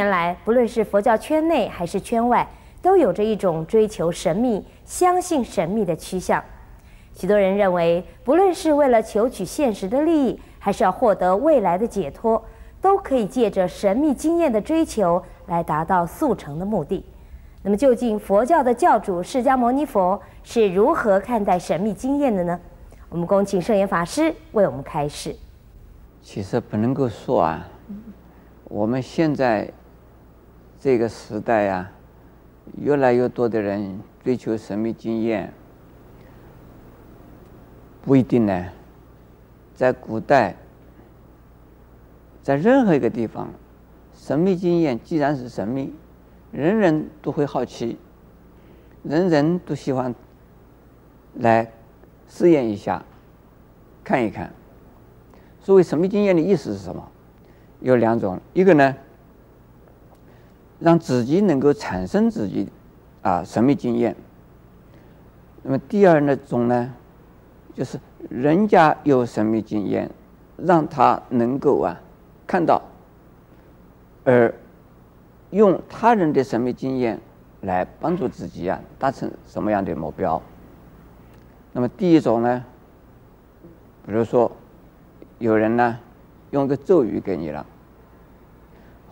年来，不论是佛教圈内还是圈外，都有着一种追求神秘、相信神秘的趋向。许多人认为，不论是为了求取现实的利益，还是要获得未来的解脱，都可以借着神秘经验的追求来达到速成的目的。那么，究竟佛教的教主释迦牟尼佛是如何看待神秘经验的呢？我们恭请圣严法师为我们开示。其实不能够说啊，我们现在这个时代啊，越来越多的人追求神秘经验，不一定呢。在古代，在任何一个地方，神秘经验既然是神秘。人人都会好奇，人人都喜欢来试验一下，看一看。所谓神秘经验的意思是什么？有两种，一个呢，让自己能够产生自己啊神秘经验。那么第二那种呢，就是人家有神秘经验，让他能够啊看到，而。用他人的神秘经验来帮助自己啊，达成什么样的目标？那么第一种呢，比如说有人呢用个咒语给你了，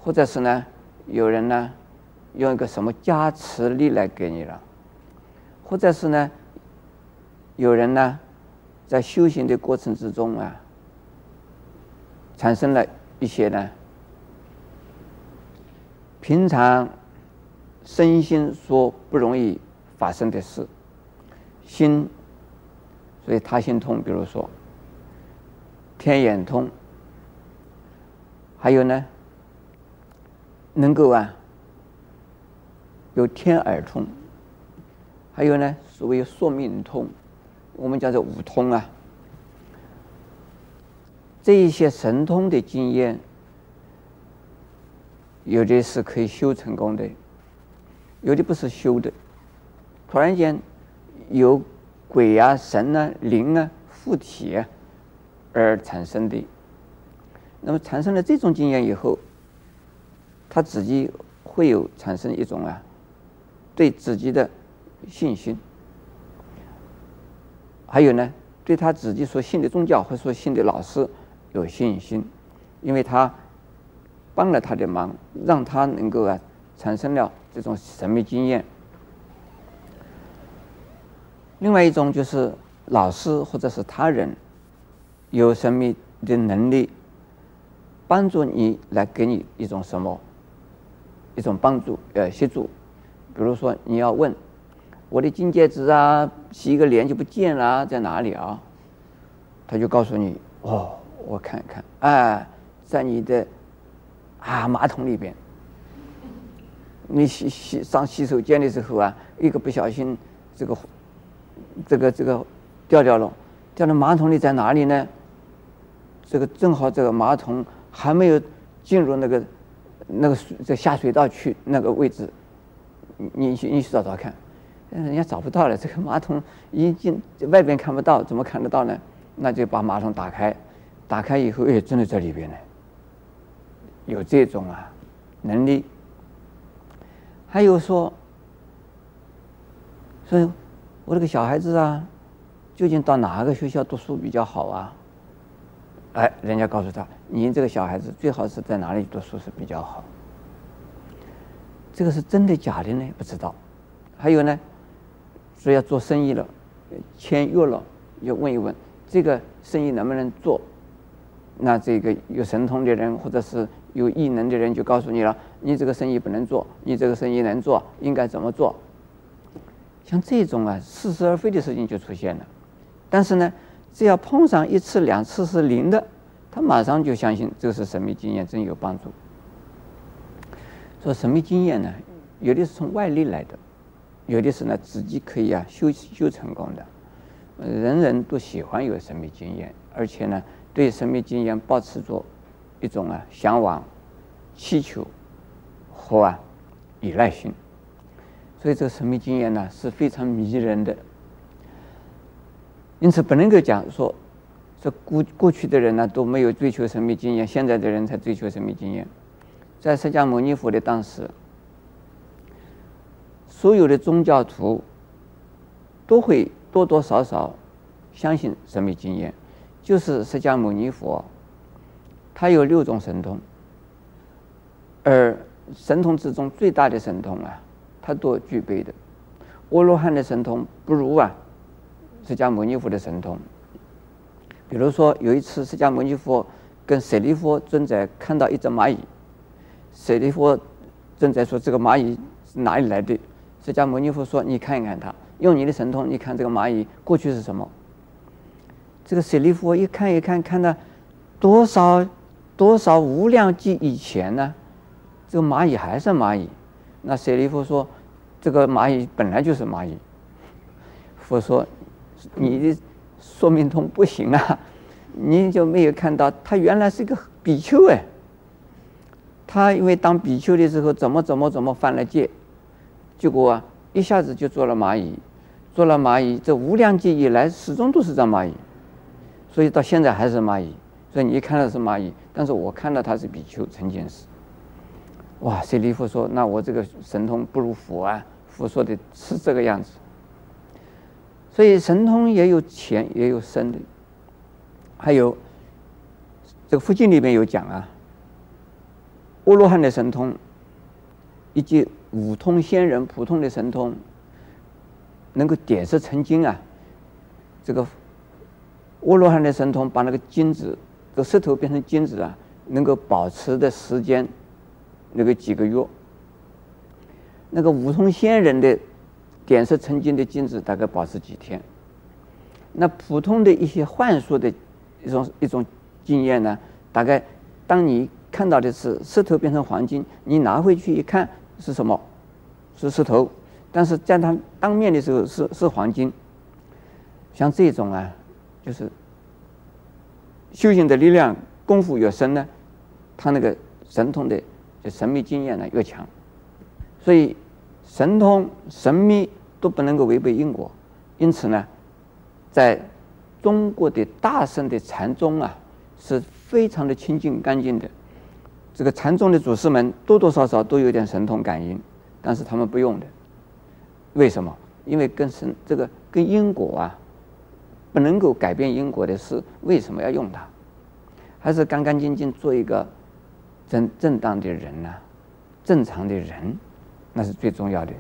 或者是呢有人呢用一个什么加持力来给你了，或者是呢有人呢在修行的过程之中啊产生了一些呢。平常身心所不容易发生的事，心，所以他心通，比如说天眼通，还有呢，能够啊有天耳通，还有呢所谓宿命通，我们叫做五通啊，这一些神通的经验。有的是可以修成功的，有的不是修的。突然间有鬼啊、神啊、灵啊附体啊而产生的。那么产生了这种经验以后，他自己会有产生一种啊对自己的信心，还有呢对他自己所信的宗教或者说信的老师有信心，因为他。帮了他的忙，让他能够啊产生了这种神秘经验。另外一种就是老师或者是他人有神秘的能力，帮助你来给你一种什么一种帮助呃协助。比如说你要问我的金戒指啊，洗一个脸就不见了，在哪里啊？他就告诉你哦，我看看，哎，在你的。啊，马桶里边，你洗洗上洗手间的时候啊，一个不小心，这个，这个这个掉掉了，掉到马桶里在哪里呢？这个正好这个马桶还没有进入那个那个水在下水道去那个位置，你你去你去找找看，人家找不到了，这个马桶已经进外边看不到，怎么看得到呢？那就把马桶打开，打开以后，哎，真的在里边呢。有这种啊能力，还有说，所以我这个小孩子啊，究竟到哪个学校读书比较好啊？哎，人家告诉他，你这个小孩子最好是在哪里读书是比较好。这个是真的假的呢？不知道。还有呢，说要做生意了，签约了，要问一问这个生意能不能做？那这个有神通的人或者是。有异能的人就告诉你了，你这个生意不能做，你这个生意能做，应该怎么做？像这种啊似是而非的事情就出现了。但是呢，只要碰上一次两次是灵的，他马上就相信这是神秘经验，真有帮助。说神秘经验呢，有的是从外力来的，有的是呢自己可以啊修修成功的。人人都喜欢有神秘经验，而且呢对神秘经验保持着。一种啊，向往、祈求和啊依赖性，所以这个神秘经验呢是非常迷人的。因此不能够讲说，说过过去的人呢都没有追求神秘经验，现在的人才追求神秘经验。在释迦牟尼佛的当时，所有的宗教徒都会多多少少相信神秘经验，就是释迦牟尼佛，他有六种神通，而神通之中最大的神通啊，他都具备的。阿罗汉的神通不如啊，释迦牟尼佛的神通。比如说有一次，释迦牟尼佛跟舍利弗尊者看到一只蚂蚁，舍利弗尊者说：“这个蚂蚁是哪里来的？”释迦牟尼佛说：“你看一看它，用你的神通，你看这个蚂蚁过去是什么？”这个舍利弗一看一看，看到多少多少无量劫以前呢？这个蚂蚁还是蚂蚁。那舍利弗说。这个蚂蚁本来就是蚂蚁。佛说：“你的说明通不行啊，你就没有看到他原来是一个比丘哎。他因为当比丘的时候怎么怎么怎么犯了戒，结果啊一下子就做了蚂蚁，做了蚂蚁，这无量劫以来始终都是张蚂蚁，所以到现在还是蚂蚁。所以你一看到是蚂蚁，但是我看到他是比丘，成件事。”哇！舍利弗说：“那我这个神通不如佛啊！”佛说的是这个样子，所以神通也有浅也有深的。还有这个佛经里面有讲啊，阿罗汉的神通以及五通仙人普通的神通，能够点石成金啊。这个阿罗汉的神通把那个金子，这个石头变成金子啊，能够保持的时间。那个几个月，那个五通仙人的点石成金的金子大概保持几天？那普通的一些幻术的一种一种经验呢？大概当你看到的是石头变成黄金，你拿回去一看是什么？是石头，但是在他当面的时候是是黄金。像这种啊，就是修行的力量功夫越深呢，他那个神通的。就神秘经验呢越强，所以神通神秘都不能够违背因果，因此呢，在中国的大圣的禅宗啊是非常的清净干净的。这个禅宗的祖师们多多少少都有点神通感应，但是他们不用的。为什么？因为跟神这个跟因果啊不能够改变因果的事，为什么要用它？还是干干净净做一个。正正当的人呢、正常的人，那是最重要的。